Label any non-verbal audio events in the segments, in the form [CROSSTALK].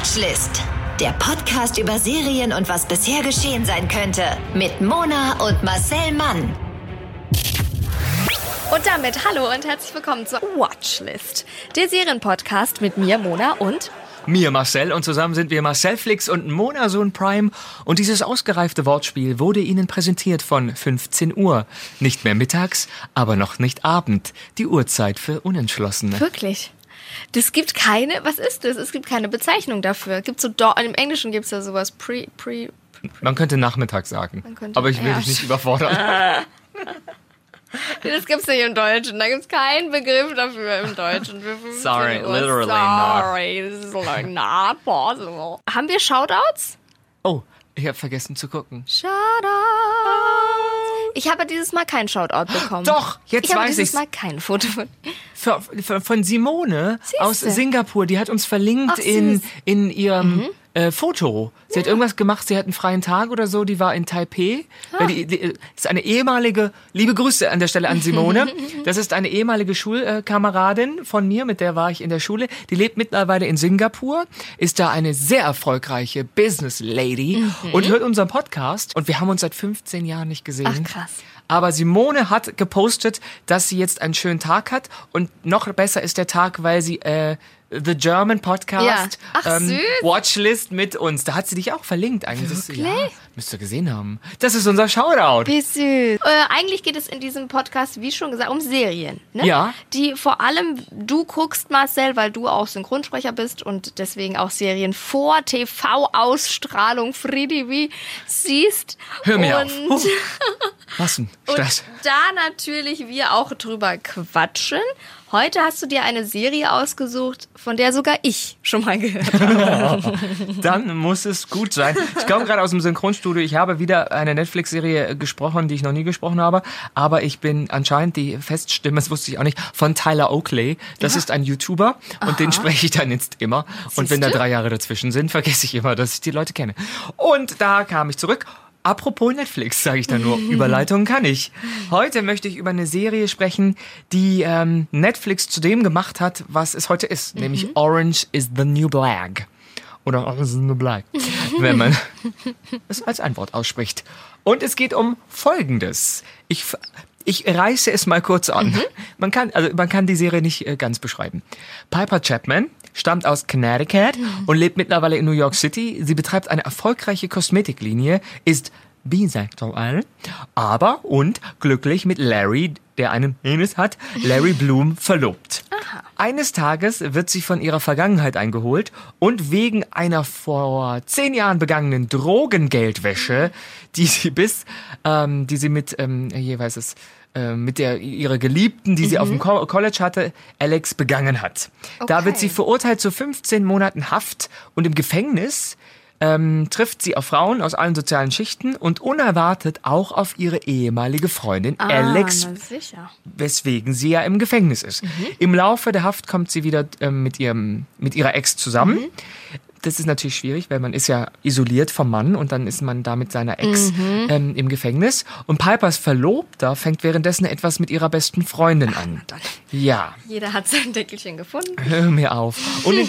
Watchlist. Der Podcast über Serien und was bisher geschehen sein könnte. Mit Mona und Marcel Mann. Und damit hallo und herzlich willkommen zur Watchlist, der Serienpodcast mit mir, Mona und mir Marcel und zusammen sind wir Marcel Flix und Mona Sohn Prime und dieses ausgereifte Wortspiel wurde Ihnen präsentiert von 15 Uhr. Nicht mehr mittags, aber noch nicht Abend. Die Uhrzeit für Unentschlossene. Wirklich? Das gibt keine, was ist das? Es gibt keine Bezeichnung dafür. Gibt so im Englischen gibt es ja sowas pre, pre, pre, Man könnte Nachmittag sagen. Könnte, aber ich will ja. dich nicht überfordern. [LAUGHS] Das gibt's nicht im Deutschen. Da gibt's keinen Begriff dafür im Deutschen. Sorry, literally not. Sorry, this is like not possible. Haben wir Shoutouts? Oh, ich habe vergessen zu gucken. Shoutouts. Ich habe dieses Mal kein Shoutout bekommen. Doch, jetzt ich weiß ich. Ich habe dieses Mal kein Foto von. Von, von Simone Siehste. aus Singapur. Die hat uns verlinkt Ach, in, in ihrem. Mhm äh, Foto. Sie ja. hat irgendwas gemacht, sie hat einen freien Tag oder so, die war in Taipei. Ah. Die, die, das ist eine ehemalige, liebe Grüße an der Stelle an Simone. [LAUGHS] Das ist eine ehemalige Schulkameradin von mir, mit der war ich in der Schule. Die lebt mittlerweile in Singapur, ist da eine sehr erfolgreiche Business Lady mhm. und hört unseren Podcast. Und wir haben uns seit 15 Jahren nicht gesehen. Ach krass. Aber Simone hat gepostet, dass sie jetzt einen schönen Tag hat und noch besser ist der Tag, weil sie äh, The German Podcast ja. Ach, ähm, Watchlist mit uns. Da hat sie dich auch verlinkt eigentlich. Das, ja, müsst ihr gesehen haben. Das ist unser Shoutout. Wie süß. Äh, eigentlich geht es in diesem Podcast, wie schon gesagt, um Serien. Ne? Ja. Die vor allem du guckst, Marcel, weil du auch Synchronsprecher bist und deswegen auch Serien vor TV-Ausstrahlung Free TV siehst. Hör mir und auf. Huh. Was denn? [LAUGHS] Stress. Und da natürlich wir auch drüber quatschen. Heute hast du dir eine Serie ausgesucht, von der sogar ich schon mal gehört habe. [LAUGHS] Dann muss es gut sein. Ich komme gerade aus dem Synchronstudio. Ich habe wieder eine Netflix-Serie gesprochen, die ich noch nie gesprochen habe. Aber ich bin anscheinend die Feststimme, das wusste ich auch nicht, von Tyler Oakley. Das ja. ist ein YouTuber und Aha. den spreche ich dann jetzt immer. Siehst und wenn da drei Jahre dazwischen sind, vergesse ich immer, dass ich die Leute kenne. Und da kam ich zurück Apropos Netflix, sage ich da nur. [LAUGHS] Überleitungen kann ich. Heute möchte ich über eine Serie sprechen, die ähm, Netflix zu dem gemacht hat, was es heute ist, mhm. nämlich Orange is the New Black. Oder Orange is the New Black, wenn man [LAUGHS] es als ein Wort ausspricht. Und es geht um Folgendes. Ich, ich reiße es mal kurz an. Mhm. Man, kann, also man kann die Serie nicht äh, ganz beschreiben. Piper Chapman stammt aus Connecticut mhm. und lebt mittlerweile in New York City. Sie betreibt eine erfolgreiche Kosmetiklinie, ist bisexuell, aber und glücklich mit Larry, der einen Penis hat, Larry Bloom verlobt. Aha. Eines Tages wird sie von ihrer Vergangenheit eingeholt und wegen einer vor zehn Jahren begangenen Drogengeldwäsche, die sie bis, ähm, die sie mit, ähm, jeweils ist, äh, mit der ihrer Geliebten, die mhm. sie auf dem mhm. Co College hatte, Alex begangen hat. Okay. Da wird sie verurteilt zu 15 Monaten Haft und im Gefängnis ähm, trifft sie auf Frauen aus allen sozialen Schichten und unerwartet auch auf ihre ehemalige Freundin ah, Alex, weswegen sie ja im Gefängnis ist. Mhm. Im Laufe der Haft kommt sie wieder ähm, mit ihrem mit ihrer Ex zusammen. Mhm das ist natürlich schwierig, weil man ist ja isoliert vom Mann und dann ist man da mit seiner Ex mhm. ähm, im Gefängnis. Und Pipers Verlobter fängt währenddessen etwas mit ihrer besten Freundin an. Ach, ja. Jeder hat sein Deckelchen gefunden. Hör mir auf. Und in,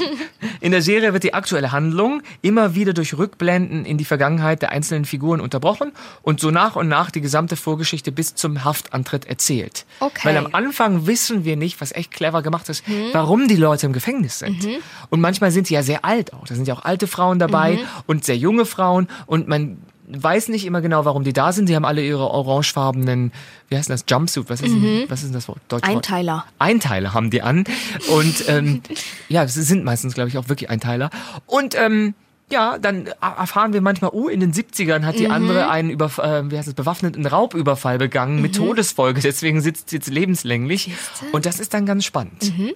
in, der Serie wird die aktuelle Handlung immer wieder durch Rückblenden in die Vergangenheit der einzelnen Figuren unterbrochen und so nach und nach die gesamte Vorgeschichte bis zum Haftantritt erzählt. Okay. Weil am Anfang wissen wir nicht, was echt clever gemacht ist, mhm. warum die Leute im Gefängnis sind. Mhm. Und manchmal sind sie ja sehr alt auch. Das sind ja auch alte Frauen dabei mhm. und sehr junge Frauen und man weiß nicht immer genau, warum die da sind. Sie haben alle ihre orangefarbenen, wie heißt das, Jumpsuit, was ist, mhm. denn, was ist denn das Wort? Deutsch Einteiler. Einteiler haben die an und ähm, [LAUGHS] ja, sie sind meistens, glaube ich, auch wirklich Einteiler und ähm, ja, dann erfahren wir manchmal, oh, in den 70ern hat die mhm. andere einen über, äh, wie heißt es, bewaffneten Raubüberfall begangen mhm. mit Todesfolge, deswegen sitzt sie jetzt lebenslänglich. Und das ist dann ganz spannend. Mhm.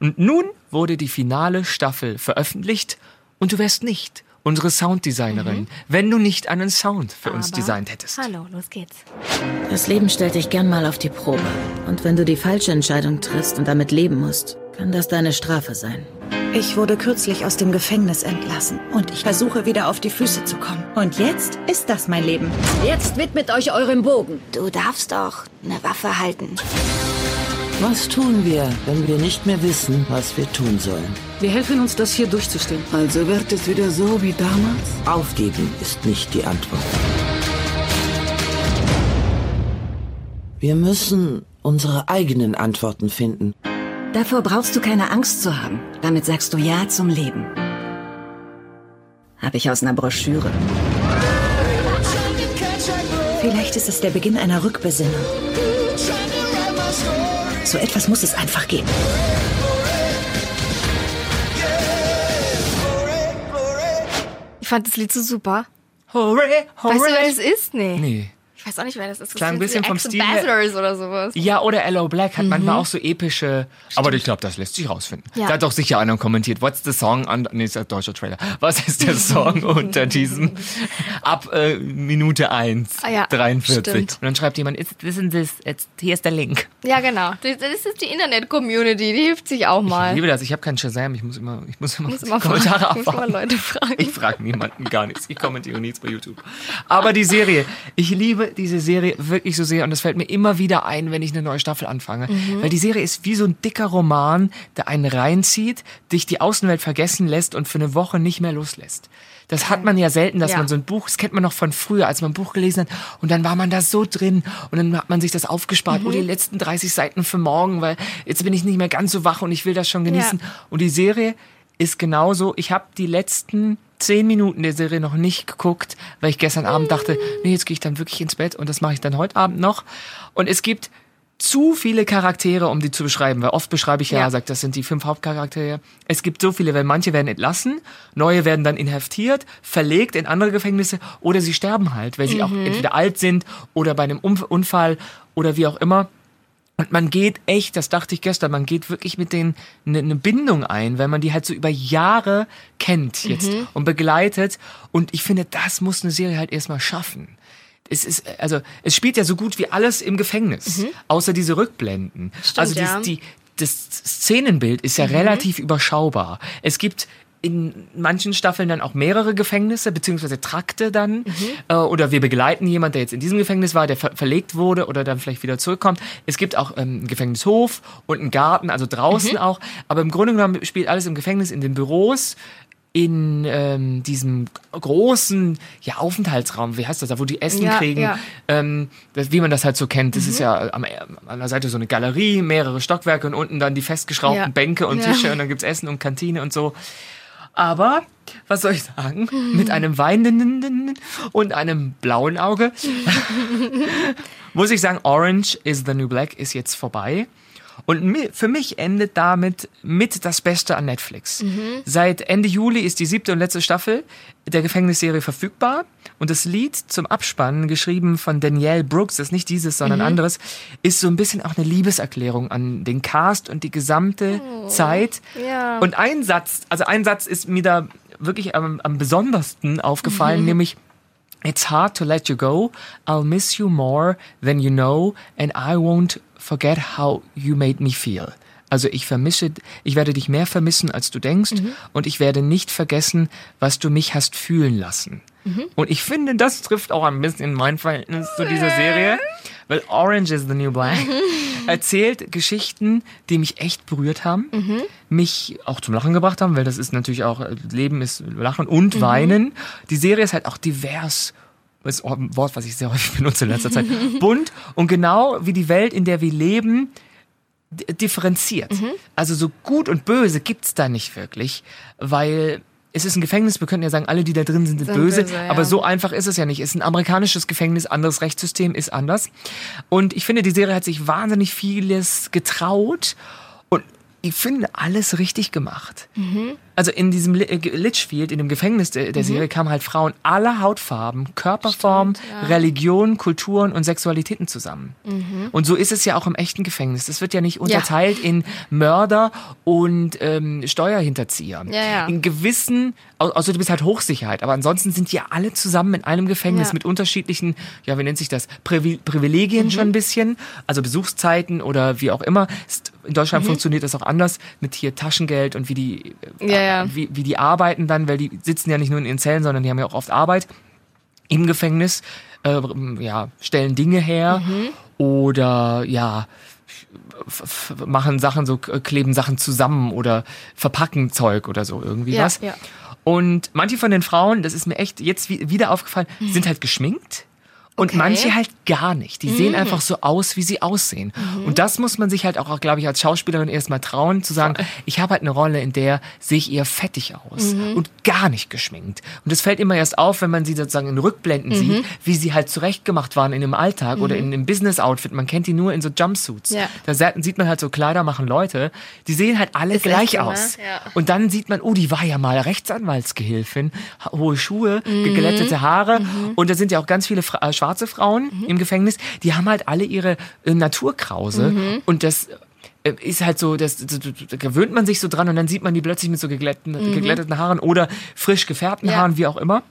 Und nun wurde die finale Staffel veröffentlicht und du wärst nicht unsere Sounddesignerin, mhm. wenn du nicht einen Sound für Aber uns designt hättest. Hallo, los geht's. Das Leben stellt dich gern mal auf die Probe. Und wenn du die falsche Entscheidung triffst und damit leben musst, kann das deine Strafe sein. Ich wurde kürzlich aus dem Gefängnis entlassen und ich versuche wieder auf die Füße zu kommen. Und jetzt ist das mein Leben. Jetzt widmet euch eurem Bogen. Du darfst doch eine Waffe halten. Was tun wir, wenn wir nicht mehr wissen, was wir tun sollen? Wir helfen uns, das hier durchzustehen. Also wird es wieder so wie damals? Aufgeben ist nicht die Antwort. Wir müssen unsere eigenen Antworten finden. Davor brauchst du keine Angst zu haben. Damit sagst du Ja zum Leben. Habe ich aus einer Broschüre. Vielleicht ist es der Beginn einer Rückbesinnung. So etwas muss es einfach geben. Ich fand das Lied so super. Hooray, hooray. Weißt du, wer das ist? Nee. Nee. Ich weiß auch nicht, wer das ist. Das Klang ein bisschen vom Stil oder sowas. Ja, oder Hello Black hat manchmal auch so epische. Aber ich glaube, das lässt sich rausfinden. Ja. Da hat doch sicher einer kommentiert. What's the song an. Nee, ist ein deutscher Trailer. Was ist der Song [LAUGHS] unter diesem. Ab äh, Minute 1, Ah ja, 43. stimmt. Und dann schreibt jemand, "Is- this jetzt, hier ist der Link. Ja, genau. Das ist die Internet-Community, die hilft sich auch mal. Ich liebe das. Ich habe keinen Shazam. Ich muss immer, ich muss immer, muss immer Kommentare fragen, muss immer abwarten. Leute fragen. Ich frage niemanden gar nichts. Ich kommentiere nichts bei YouTube. Aber die Serie, ich liebe diese Serie wirklich so sehr und das fällt mir immer wieder ein, wenn ich eine neue Staffel anfange. Mhm. Weil die Serie ist wie so ein dicker Roman, der einen reinzieht, dich die Außenwelt vergessen lässt und für eine Woche nicht mehr loslässt. Das hat man ja selten, dass Ja. man so ein Buch, das kennt man noch von früher, als man ein Buch gelesen hat und dann war man da so drin und dann hat man sich das aufgespart, Mhm. oh, die letzten 30 Seiten für morgen, weil jetzt bin ich nicht mehr ganz so wach und ich will das schon genießen. Und die Serie ist genauso. Ich habe die letzten zehn Minuten der Serie noch nicht geguckt, weil ich gestern Abend dachte, nee, jetzt gehe ich dann wirklich ins Bett und das mache ich dann heute Abend noch. Und es gibt zu viele Charaktere, um die zu beschreiben, weil oft beschreibe ich ja, Ja. sagt, das sind die fünf Hauptcharaktere. Es gibt so viele, weil manche werden entlassen, neue werden dann inhaftiert, verlegt in andere Gefängnisse oder sie sterben halt, weil sie auch entweder alt sind oder bei einem Unf- Unfall oder wie auch immer. Und man geht echt, das dachte ich gestern, man geht wirklich mit denen eine ne Bindung ein, weil man die halt so über Jahre kennt jetzt und begleitet. Und ich finde, das muss eine Serie halt erstmal schaffen. Es ist, also, es spielt ja so gut wie alles im Gefängnis, außer diese Rückblenden. also, dies- ja. die, das Szenenbild ist ja relativ überschaubar. Es gibt in manchen Staffeln dann auch mehrere Gefängnisse, beziehungsweise Trakte dann. Äh, oder wir begleiten jemanden, der jetzt in diesem Gefängnis war, der ver verlegt wurde oder dann vielleicht wieder zurückkommt. Es gibt auch ähm, einen Gefängnishof und einen Garten, also draußen auch. Aber im Grunde genommen spielt alles im Gefängnis, in den Büros, in ähm, diesem großen ja, Aufenthaltsraum, wie heißt das da, wo die Essen Ja, kriegen, ja. ähm, das, wie man das halt so kennt. Das ist ja am, an der Seite so eine Galerie, mehrere Stockwerke und unten dann die festgeschraubten. Bänke und. Tische und dann gibt's Essen und Kantine und so. Aber, was soll ich sagen, mit einem weinenden und einem blauen Auge [LAUGHS] muss ich sagen, Orange is the New Black ist jetzt vorbei. Und für mich endet damit mit das Beste an Netflix. Seit Ende Juli ist die siebte und letzte Staffel der Gefängnisserie verfügbar. Und das Lied zum Abspannen, geschrieben von Danielle Brooks, das ist nicht dieses, sondern anderes, ist so ein bisschen auch eine Liebeserklärung an den Cast und die gesamte Zeit. Ja. Und ein Satz, also ein Satz ist mir da wirklich am, am besondersten aufgefallen, nämlich It's hard to let you go. I'll miss you more than you know, and I won't forget how you made me feel. Also ich vermisse, ich werde dich mehr vermissen, als du denkst, und ich werde nicht vergessen, was du mich hast fühlen lassen. Und ich finde, das trifft auch ein bisschen mein Verhältnis zu dieser Serie, weil Orange is the New Black [LAUGHS] erzählt Geschichten, die mich echt berührt haben, mich auch zum Lachen gebracht haben, weil das ist natürlich auch, äh, Leben ist Lachen und Weinen. Die Serie ist halt auch divers. Das ist ein Wort, was ich sehr häufig [LAUGHS] benutze in letzter Zeit. [LAUGHS] Bunt und genau wie die Welt, in der wir leben, differenziert. Also so gut und böse gibt's da nicht wirklich, weil es ist ein Gefängnis, wir könnten ja sagen, alle, die da drin sind, sind, Sind böse, böse, ja. aber so einfach ist es ja nicht. Es ist ein amerikanisches Gefängnis, anderes Rechtssystem ist anders. Und ich finde, die Serie hat sich wahnsinnig vieles getraut ich finde alles richtig gemacht. Also in diesem äh, Litchfield, in dem Gefängnis der, der Serie, kamen halt Frauen aller Hautfarben, Körperform, Religion, Kulturen und Sexualitäten zusammen. Und so ist es ja auch im echten Gefängnis. Das wird ja nicht unterteilt in Mörder und ähm, Steuerhinterzieher. Ja, ja. In gewissen, au- außer du bist halt Hochsicherheit, aber ansonsten sind die ja alle zusammen in einem Gefängnis Ja. mit unterschiedlichen, ja, wie nennt sich das, Privi Privilegien Mhm. schon ein bisschen, also Besuchszeiten oder wie auch immer. Ist- In Deutschland funktioniert das auch anders mit hier Taschengeld und wie die, äh, Ja, ja. Wie, wie die arbeiten dann, weil die sitzen ja nicht nur in ihren Zellen, sondern die haben ja auch oft Arbeit im Gefängnis, äh, ja, stellen Dinge her Mhm. oder ja, machen Sachen so, kleben Sachen zusammen oder verpacken Zeug oder so, irgendwie Ja, was. ja. Und manche von den Frauen, das ist mir echt jetzt wi- wieder aufgefallen, sind halt geschminkt. Und Okay. Mhm. manche halt gar nicht. Die sehen einfach so aus, wie sie aussehen. Und das muss man sich halt auch, glaube ich, als Schauspielerin erstmal trauen, zu sagen, ich habe halt eine Rolle, in der sehe ich eher fettig aus Mhm. und gar nicht geschminkt. Und es fällt immer erst auf, wenn man sie sozusagen in Rückblenden Mhm. sieht, wie sie halt zurechtgemacht waren in dem Alltag oder in einem Business-Outfit. Man kennt die nur in so Jumpsuits. Ja. Da sieht man halt so Kleider machen Leute, die sehen halt alle Ist gleich aus. Ja. Und dann sieht man, oh, die war ja mal Rechtsanwaltsgehilfin, hohe Schuhe, Mhm. geglättete Haare. Und da sind ja auch ganz viele Fra äh, schwarze Frauen Mhm. im Gefängnis, die haben halt alle ihre äh, Naturkrause. Mhm. Und das äh, ist halt so, das, das, das, da gewöhnt man sich so dran und dann sieht man die plötzlich mit so geglätten, geglätteten Haaren oder frisch gefärbten Mhm. Ja. Haaren, wie auch immer.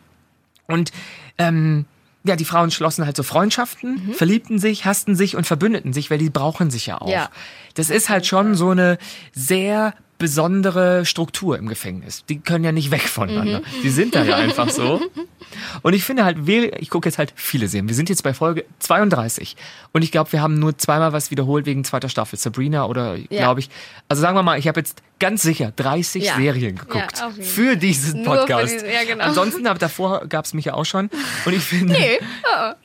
Und ähm, ja, die Frauen schlossen halt so Freundschaften, Mhm. verliebten sich, hassten sich und verbündeten sich, weil die brauchen sich ja auch. Ja. Das ist halt schon so eine sehr besondere Struktur im Gefängnis. Die können ja nicht weg voneinander. Die sind da ja einfach so. [LAUGHS] Und ich finde halt, ich gucke jetzt halt viele Serien. Wir sind jetzt bei Folge 32. Und ich glaube, wir haben nur zweimal was wiederholt wegen zweiter Staffel. Sabrina oder, Ja. glaube ich. Also sagen wir mal, ich habe jetzt ganz sicher 30 Ja. Serien geguckt. Ja, für diesen Nur für Podcast. diesen- ja, genau. Ansonsten, aber davor gab es mich ja auch schon. Und ich [LAUGHS] finde,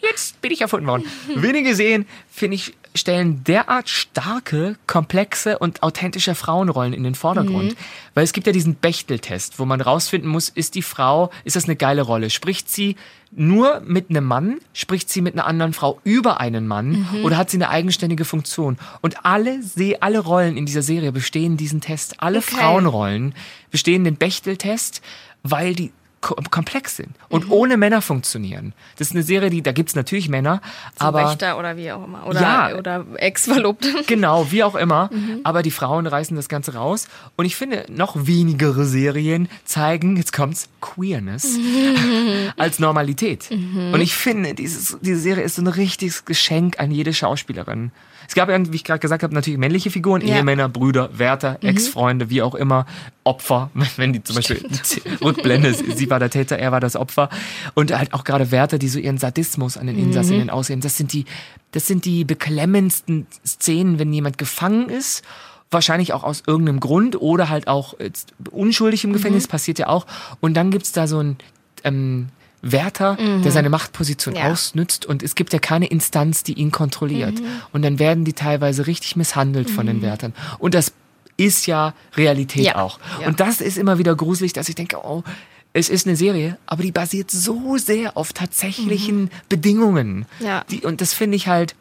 jetzt bin ich erfunden worden. [LAUGHS] Wenige Serien, finde ich, stellen derart starke, komplexe und authentische Frauenrollen in den Vordergrund. Weil es gibt ja diesen Bechtel-Test, wo man rausfinden muss, ist die Frau, ist das eine geile Rolle? Spricht sie nur mit einem Mann? Spricht sie mit einer anderen Frau über einen Mann? Oder hat sie eine eigenständige Funktion? Und alle, Se- alle Rollen in dieser Serie bestehen diesen Test. Alle Okay. Frauenrollen bestehen den Bechtel-Test, weil die komplex sind und Mhm. ohne Männer funktionieren. Das ist eine Serie, die, da gibt's natürlich Männer, aber Wächter oder wie auch immer. Oder, Ja. oder Ex-Verlobte. [LAUGHS] genau, wie auch immer, Mhm. aber die Frauen reißen das Ganze raus und ich finde, noch wenigere Serien zeigen, jetzt kommt's, Queerness [LAUGHS] als Normalität. Mhm. Und ich finde, dieses, diese Serie ist so ein richtiges Geschenk an jede Schauspielerin. Es gab ja, wie ich gerade gesagt habe, natürlich männliche Figuren, Ja. Ehemänner, Brüder, Wärter, Ex-Freunde, wie auch immer, Opfer, [LAUGHS] wenn die zum Beispiel Rückblende, [LAUGHS] sie war der Täter, er war das Opfer. Und halt auch gerade Wärter, die so ihren Sadismus an den Insassinnen aussehen. Das sind die, das sind die beklemmendsten Szenen, wenn jemand gefangen ist. Wahrscheinlich auch aus irgendeinem Grund oder halt auch unschuldig im Gefängnis, passiert ja auch. Und dann gibt's da so ein ähm, Wärter, der seine Machtposition Ja. ausnutzt und es gibt ja keine Instanz, die ihn kontrolliert. Und dann werden die teilweise richtig misshandelt von den Wärtern. Und das ist ja Realität Ja. auch. Ja. Und das ist immer wieder gruselig, dass ich denke, oh, es ist eine Serie, aber die basiert so sehr auf tatsächlichen Bedingungen. Ja. Die, und das finde ich halt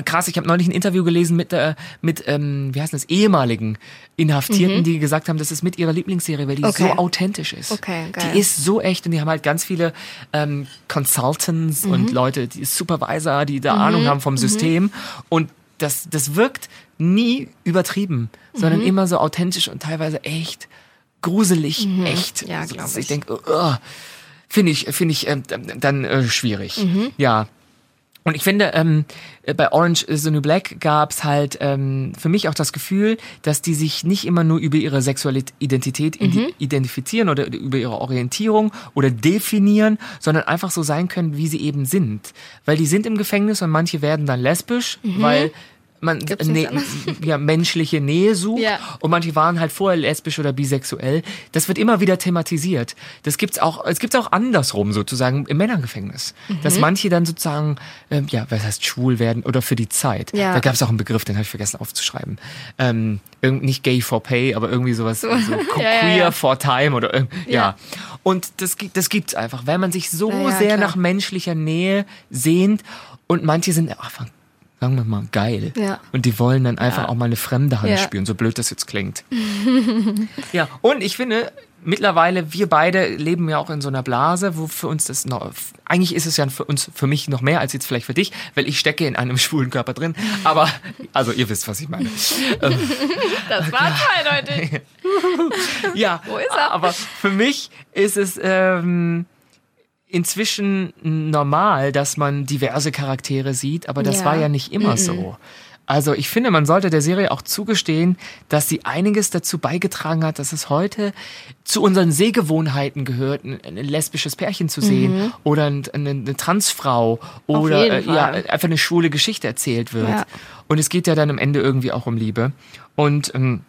krass. Ich habe neulich ein Interview gelesen mit, äh, mit ähm, wie heißt das, ehemaligen Inhaftierten, die gesagt haben, das ist mit ihrer Lieblingsserie, weil die Mhm. Okay. so authentisch ist. Okay, geil. Die ist so echt und die haben halt ganz viele ähm, Consultants Mhm. und Leute, die Supervisor, die da Ahnung haben vom System und das, das wirkt nie übertrieben, sondern Mhm. immer so authentisch und teilweise echt gruselig, echt. Mhm. Ja, so, glaub dass ich. ich denke, uh, finde ich, finde ich ähm, dann äh, schwierig. Mhm. Ja. Und ich finde, ähm, bei Orange is the New Black gab's halt ähm, für mich auch das Gefühl, dass die sich nicht immer nur über ihre sexuelle Identität indi- identifizieren oder über ihre Orientierung oder definieren, sondern einfach so sein können, wie sie eben sind. Weil die sind im Gefängnis und manche werden dann lesbisch, weil man ne, ja, menschliche Nähe sucht Ja. und manche waren halt vorher lesbisch oder bisexuell. Das wird immer wieder thematisiert. Das gibt's auch, es gibt's auch andersrum sozusagen im Männergefängnis, dass Mhm. manche dann sozusagen, ähm, ja, was heißt schwul werden oder für die Zeit. Ja. Da gab's auch einen Begriff, den habe ich vergessen aufzuschreiben. Ähm, nicht gay for pay, aber irgendwie sowas, so, [LAUGHS] ja, queer for time oder ja. Ja. Und das gibt, das gibt's einfach, weil man sich so sehr klar. nach menschlicher Nähe sehnt und manche sind einfach sagen wir mal, geil. Ja. Und die wollen dann einfach Ja. auch mal eine fremde Hand Ja. spüren, so blöd das jetzt klingt. [LAUGHS] ja, und ich finde, mittlerweile, wir beide leben ja auch in so einer Blase, wo für uns das noch, eigentlich ist es ja für uns, für mich noch mehr als jetzt vielleicht für dich, weil ich stecke in einem [LAUGHS] schwulen Körper drin. Aber, also ihr wisst, was ich meine. [LAUGHS] ähm, Das war zweideutig. ja, Wo ist er? aber für mich ist es ähm, inzwischen normal, dass man diverse Charaktere sieht, aber das Ja. war ja nicht immer so. Also ich finde, man sollte der Serie auch zugestehen, dass sie einiges dazu beigetragen hat, dass es heute zu unseren Sehgewohnheiten gehört, ein, ein lesbisches Pärchen zu sehen oder ein, eine, eine Transfrau oder äh, ja, einfach eine schwule Geschichte erzählt wird. Ja. Und es geht ja dann am Ende irgendwie auch um Liebe. Und ähm,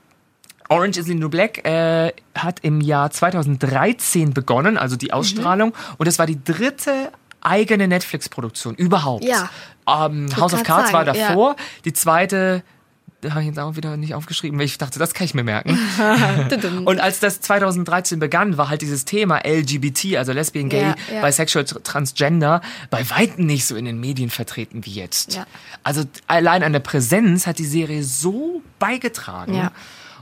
Orange is the New Black äh, hat im Jahr 2013 begonnen, also die Ausstrahlung. Und das war die dritte eigene Netflix-Produktion überhaupt. Ja. Ähm, House of Cards war sagen, ja. davor. Die zweite, da habe ich jetzt auch wieder nicht aufgeschrieben, weil ich dachte, das kann ich mir merken. [LAUGHS] Und als das 2013 begann, war halt dieses Thema LGBT, also Lesbian, Gay, Ja, ja. Bisexual, Transgender, bei Weitem nicht so in den Medien vertreten wie jetzt. Ja. Also allein an der Präsenz hat die Serie so beigetragen.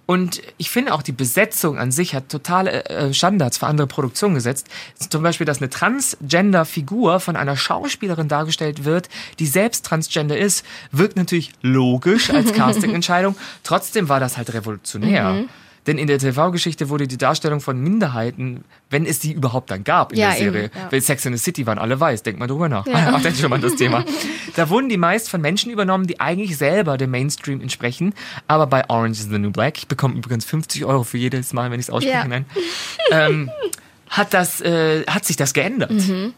Und ich finde auch die Besetzung an sich hat totale äh, Standards für andere Produktionen gesetzt. Zum Beispiel, dass eine Transgender-Figur von einer Schauspielerin dargestellt wird, die selbst Transgender ist, wirkt natürlich logisch als [LAUGHS] Castingentscheidung. Trotzdem war das halt revolutionär. Mhm. Denn in der TV-Geschichte wurde die Darstellung von Minderheiten, wenn es die überhaupt dann gab in Ja, der Serie, eben, ja. weil Sex in the City waren alle weiß, denk mal drüber nach. Ja. [LAUGHS] Ach, denk schon mal an das Thema. [LAUGHS] Da wurden die meist von Menschen übernommen, die eigentlich selber dem Mainstream entsprechen. Aber bei Orange is the New Black, ich bekomme übrigens 50 Euro für jedes Mal, wenn ich es ausspreche, Ja. nein, ähm, hat, das, äh, hat sich das geändert. Mhm.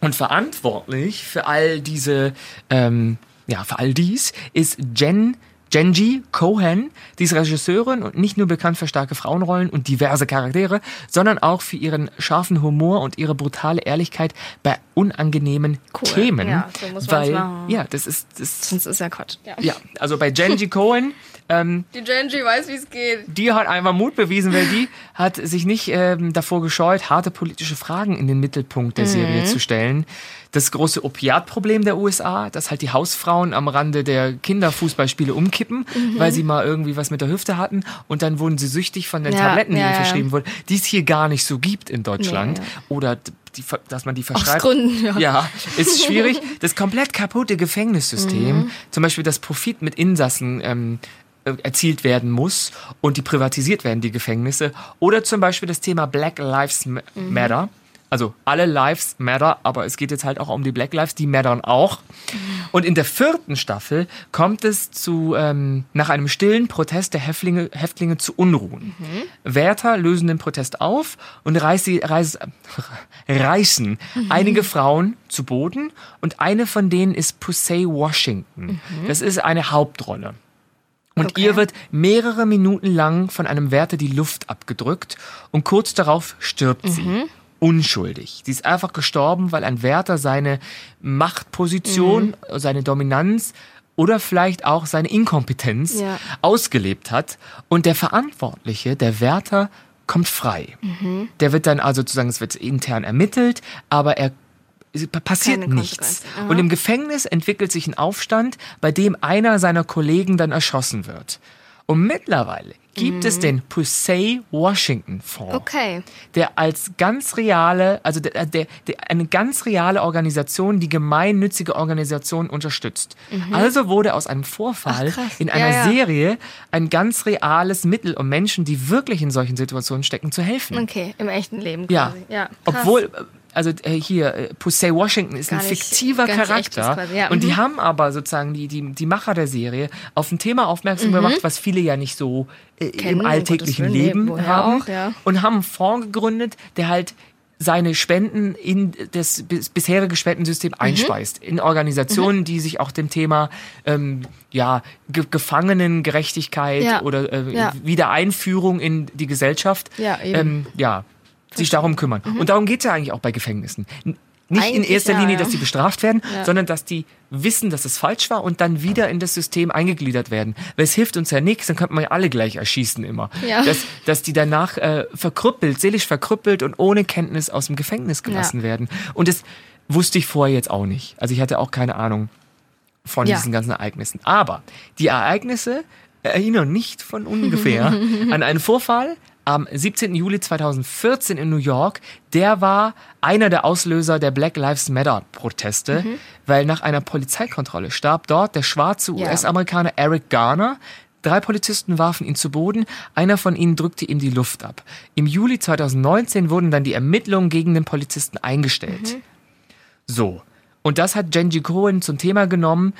Und verantwortlich für all diese, ähm, ja, für all dies ist Jen Genji Cohen, die ist Regisseurin und nicht nur bekannt für starke Frauenrollen und diverse Charaktere, sondern auch für ihren scharfen Humor und ihre brutale Ehrlichkeit bei unangenehmen Cool. Themen. Ja, so muss man's weil, machen. ja, das ist, das, Sonst ist ja Quatsch. Ja. ja, also bei Genji Cohen, [LAUGHS] ähm, Die Genji weiß, wie es geht. die hat einfach Mut bewiesen, weil die hat sich nicht ähm, davor gescheut, harte politische Fragen in den Mittelpunkt der Serie zu stellen. Das große Opiatproblem der USA, dass halt die Hausfrauen am Rande der Kinderfußballspiele umkippen, weil sie mal irgendwie was mit der Hüfte hatten und dann wurden sie süchtig von den Ja, Tabletten, die ja, ihnen verschrieben wurden, die es hier gar nicht so gibt in Deutschland. Nee, Oder die, dass man die Aus verschreibt. Gründen, ja. Ja, ist schwierig. [LAUGHS] Das komplett kaputte Gefängnissystem, Mhm. zum Beispiel das Profit mit Insassen ähm, äh, erzielt werden muss und die privatisiert werden, die Gefängnisse. Oder zum Beispiel das Thema Black Lives Ma- Mhm. Also alle Lives matter, aber es geht jetzt halt auch um die Black Lives, die mattern auch. Und in der vierten Staffel kommt es zu ähm, nach einem stillen Protest der Häftlinge, Häftlinge zu Unruhen. Wärter lösen den Protest auf und reißen, reißen, reißen einige Frauen zu Boden und eine von denen ist Pusey Washington. Das ist eine Hauptrolle. Und Okay. ihr wird mehrere Minuten lang von einem Wärter die Luft abgedrückt und kurz darauf stirbt sie. Unschuldig. Sie ist einfach gestorben, weil ein Wärter seine Machtposition, seine Dominanz oder vielleicht auch seine Inkompetenz Ja. ausgelebt hat. Und der Verantwortliche, der Wärter, kommt frei. Der wird dann also sozusagen, es wird intern ermittelt, aber er passiert Keine nichts. Und im Gefängnis entwickelt sich ein Aufstand, bei dem einer seiner Kollegen dann erschossen wird. Und mittlerweile gibt es den Pusey Washington Fonds, Okay. der als ganz reale, also der, der, der, eine ganz reale Organisation, die gemeinnützige Organisation unterstützt. Also wurde aus einem Vorfall Mhm. Ach, in Ja, einer ja. Serie ein ganz reales Mittel, um Menschen, die wirklich in solchen Situationen stecken, zu helfen. Okay, im echten Leben Ja, quasi. Ja, krass. obwohl, also äh, hier, äh, Pusey Washington ist Gar ein fiktiver Charakter. quasi, ja, Und die mhm. haben aber sozusagen, die, die, die Macher der Serie, auf ein Thema aufmerksam gemacht, was viele ja nicht so äh, Kennen, im alltäglichen Willen, Leben haben. auch, ja. Und haben einen Fonds gegründet, der halt seine Spenden in das bis- bisherige Spendensystem Mhm. einspeist. In Organisationen, die sich auch dem Thema ähm, ja, Ge Gefangenengerechtigkeit Ja. oder äh, Ja. Wiedereinführung in die Gesellschaft Ja, eben. ähm, ja, sich darum kümmern. Und darum geht es ja eigentlich auch bei Gefängnissen. Nicht in Eigentlich erster ja, Linie, dass die bestraft werden, Ja. sondern dass die wissen, dass es falsch war und dann wieder in das System eingegliedert werden. Weil es hilft uns ja nichts, dann könnte man ja alle gleich erschießen immer. Ja. Dass, dass die danach äh, verkrüppelt, seelisch verkrüppelt und ohne Kenntnis aus dem Gefängnis gelassen werden. Und das wusste ich vorher jetzt auch nicht. Also ich hatte auch keine Ahnung von diesen ganzen Ereignissen. Aber die Ereignisse erinnern nicht von ungefähr [LAUGHS] an einen Vorfall am 17. Juli 2014 in New York. Der war einer der Auslöser der Black Lives Matter Proteste, weil nach einer Polizeikontrolle starb dort der schwarze. US-Amerikaner Eric Garner. Drei Polizisten warfen ihn zu Boden, einer von ihnen drückte ihm die Luft ab. Im Juli 2019 wurden dann die Ermittlungen gegen den Polizisten eingestellt. So. Und das hat Genji Cohen zum Thema genommen,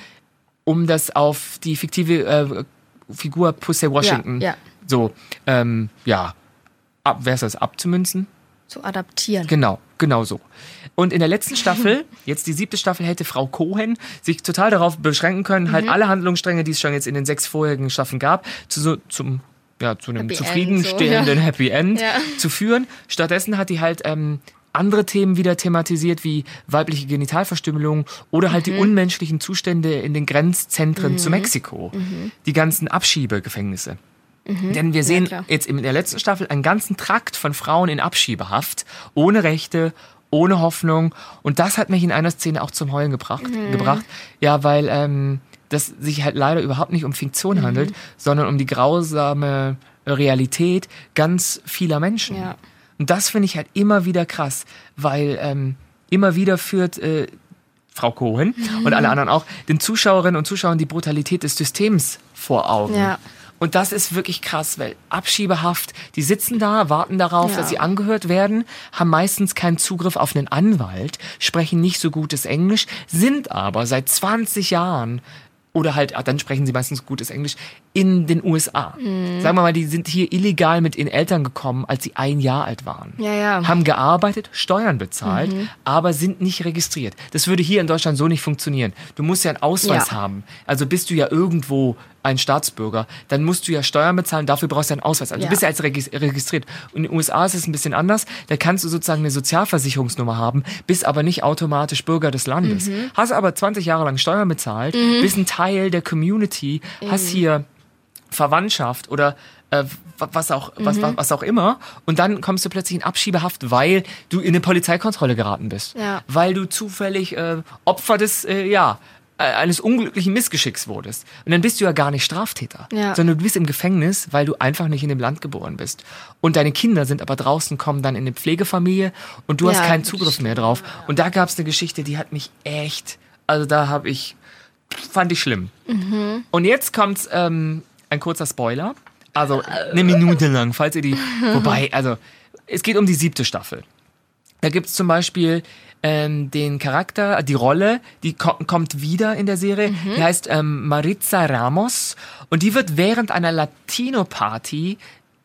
um das auf die fiktive äh, Figur Pussy Washington Ja, ja. So, ähm, ja, ab, wer ist das, abzumünzen? Zu adaptieren. Genau, genau so. Und in der letzten [LAUGHS] Staffel, jetzt die siebte Staffel, hätte Frau Cohen sich total darauf beschränken können, halt alle Handlungsstränge, die es schon jetzt in den sechs vorherigen Staffeln gab, zu so, zum ja, zu einem Happy End, zufriedenstehenden so, ja. Happy End Ja. zu führen. Stattdessen hat die halt ähm, andere Themen wieder thematisiert, wie weibliche Genitalverstümmelung oder halt die Mhm. unmenschlichen Zustände in den Grenzzentren zu Mexiko. Die ganzen Abschiebegefängnisse. Denn wir sehen Mhm. klar. jetzt in der letzten Staffel einen ganzen Trakt von Frauen in Abschiebehaft, ohne Rechte, ohne Hoffnung. Und das hat mich in einer Szene auch zum Heulen gebracht. Mhm. gebracht. Ja, weil ähm, das sich halt leider überhaupt nicht um Mhm. Fiktion handelt, sondern um die grausame Realität ganz vieler Menschen. Ja. Und das finde ich halt immer wieder krass, weil ähm, immer wieder führt äh, Frau Cohen und alle anderen auch den Zuschauerinnen und Zuschauern die Brutalität des Systems vor Augen. Ja. Und das ist wirklich krass, weil Abschiebehaft, die sitzen da, warten darauf, Ja. dass sie angehört werden, haben meistens keinen Zugriff auf einen Anwalt, sprechen nicht so gutes Englisch, sind aber seit 20 Jahren oder halt, ah, dann sprechen sie meistens gutes Englisch, in den USA. Mhm. Sagen wir mal, die sind hier illegal mit ihren Eltern gekommen, als sie ein Jahr alt waren. Ja, ja. Haben gearbeitet, Steuern bezahlt, Mhm. aber sind nicht registriert. Das würde hier in Deutschland so nicht funktionieren. Du musst ja einen Ausweis Ja. haben. Also bist du ja irgendwo ein Staatsbürger, dann musst du ja Steuern bezahlen, dafür brauchst du einen Ausweis. Also Ja. du bist ja als regis- registriert. Und in den USA ist es ein bisschen anders. Da kannst du sozusagen eine Sozialversicherungsnummer haben, bist aber nicht automatisch Bürger des Landes. Mhm. Hast aber 20 Jahre lang Steuern bezahlt, bist ein Teil der Community, hast hier Verwandtschaft oder äh, wa- was auch was, Mhm. was, was auch immer und dann kommst du plötzlich in Abschiebehaft, weil du in eine Polizeikontrolle geraten bist, Ja. weil du zufällig äh, Opfer des äh, ja äh, eines unglücklichen Missgeschicks wurdest und dann bist du ja gar nicht Straftäter, Ja. sondern du bist im Gefängnis, weil du einfach nicht in dem Land geboren bist und deine Kinder sind aber draußen, kommen dann in eine Pflegefamilie und du hast Ja, keinen das Zugriff mehr drauf und da gab es eine Geschichte, die hat mich echt, also da habe ich fand ich schlimm. Und jetzt kommt ähm, ein kurzer Spoiler. Also eine Minute lang, falls ihr die. [LAUGHS] Wobei, also es geht um die siebte Staffel. Da gibt's zum Beispiel ähm, den Charakter, die Rolle, die ko kommt wieder in der Serie. Die heißt ähm, Maritza Ramos und die wird während einer Latino-Party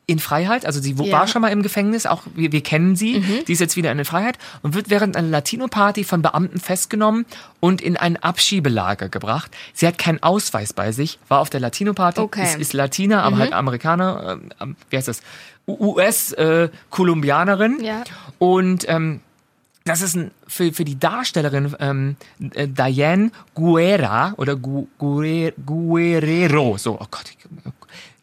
in Freiheit, also sie Ja. war schon mal im Gefängnis, auch wir, wir kennen sie, die ist jetzt wieder in Freiheit und wird während einer Latino-Party von Beamten festgenommen und in ein Abschiebelager gebracht. Sie hat keinen Ausweis bei sich, war auf der Latino-Party, Okay. ist, ist Latina, aber halt Amerikaner, ähm, wie heißt das, US-Kolumbianerin Ja. und ähm, das ist ein, für, für die Darstellerin ähm, äh, Diane Guerra oder Gu, Guer, Guerrero. So, oh Gott. Ich,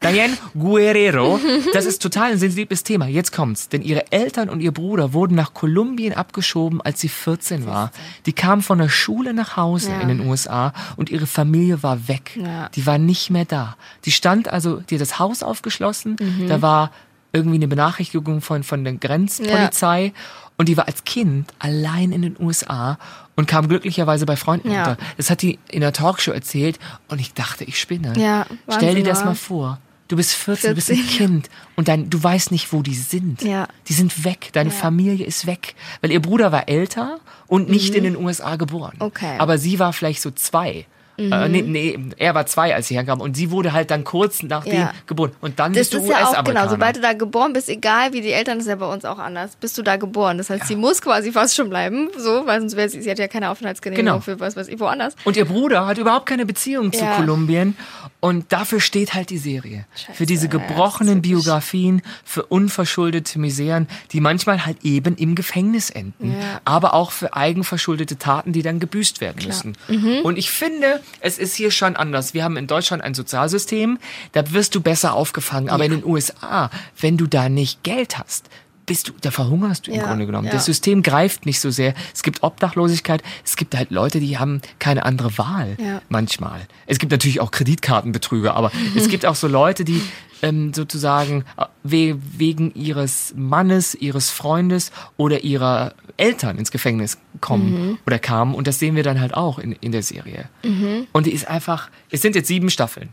Diane Guerrero, [LAUGHS] das ist total ein sensibles Thema. Jetzt kommt's. Denn ihre Eltern und ihr Bruder wurden nach Kolumbien abgeschoben, als sie 14 war. Die kam von der Schule nach Hause Ja. in den USA und ihre Familie war weg. Ja. Die war nicht mehr da. Die stand also, die hat das Haus aufgeschlossen. Mhm. Da war irgendwie eine Benachrichtigung von, von der Grenzpolizei. Und die war als Kind allein in den USA und kam glücklicherweise bei Freunden Ja. unter. Das hat die in der Talkshow erzählt und ich dachte, ich spinne. Ja, Stell dir das mal vor. Du bist 14, du bist ein 14, Kind und dein, du weißt nicht, wo die sind. Ja. Die sind weg, deine Familie ist weg. Weil ihr Bruder war älter und nicht Mhm. in den USA geboren. Okay. Aber sie war vielleicht so zwei. Äh, nee, nee, er war zwei, als sie herkam. Und sie wurde halt dann kurz nachdem Ja. geboren. Und dann Das bist du ist ja auch US-Amerikaner. genau, sobald du da geboren bist, egal wie die Eltern, das ist ja bei uns auch anders, bist du da geboren. Das heißt, sie muss quasi fast schon bleiben, so, weil sonst wäre sie, sie hat ja keine Aufenthaltsgenehmigung Genau. für was weiß ich woanders. Und ihr Bruder hat überhaupt keine Beziehung zu Ja. Kolumbien. Und dafür steht halt die Serie. für diese ja, ja, gebrochenen Biografien, für unverschuldete Miseren, die manchmal halt eben im Gefängnis enden. Ja. Aber auch für eigenverschuldete Taten, die dann gebüßt werden müssen. Mhm. Und ich finde, es ist hier schon anders. Wir haben in Deutschland ein Sozialsystem, da wirst du besser aufgefangen. Aber in den USA, wenn du da nicht Geld hast, bist du, da verhungerst du im Ja, Grunde genommen. ja. Das System greift nicht so sehr. Es gibt Obdachlosigkeit, es gibt halt Leute, die haben keine andere Wahl Ja. manchmal. Es gibt natürlich auch Kreditkartenbetrüger, aber es gibt auch so Leute, die ähm, sozusagen äh, we wegen ihres Mannes, ihres Freundes oder ihrer Eltern ins Gefängnis kommen oder kamen. Und das sehen wir dann halt auch in, in der Serie. Und die ist einfach, es sind jetzt sieben Staffeln.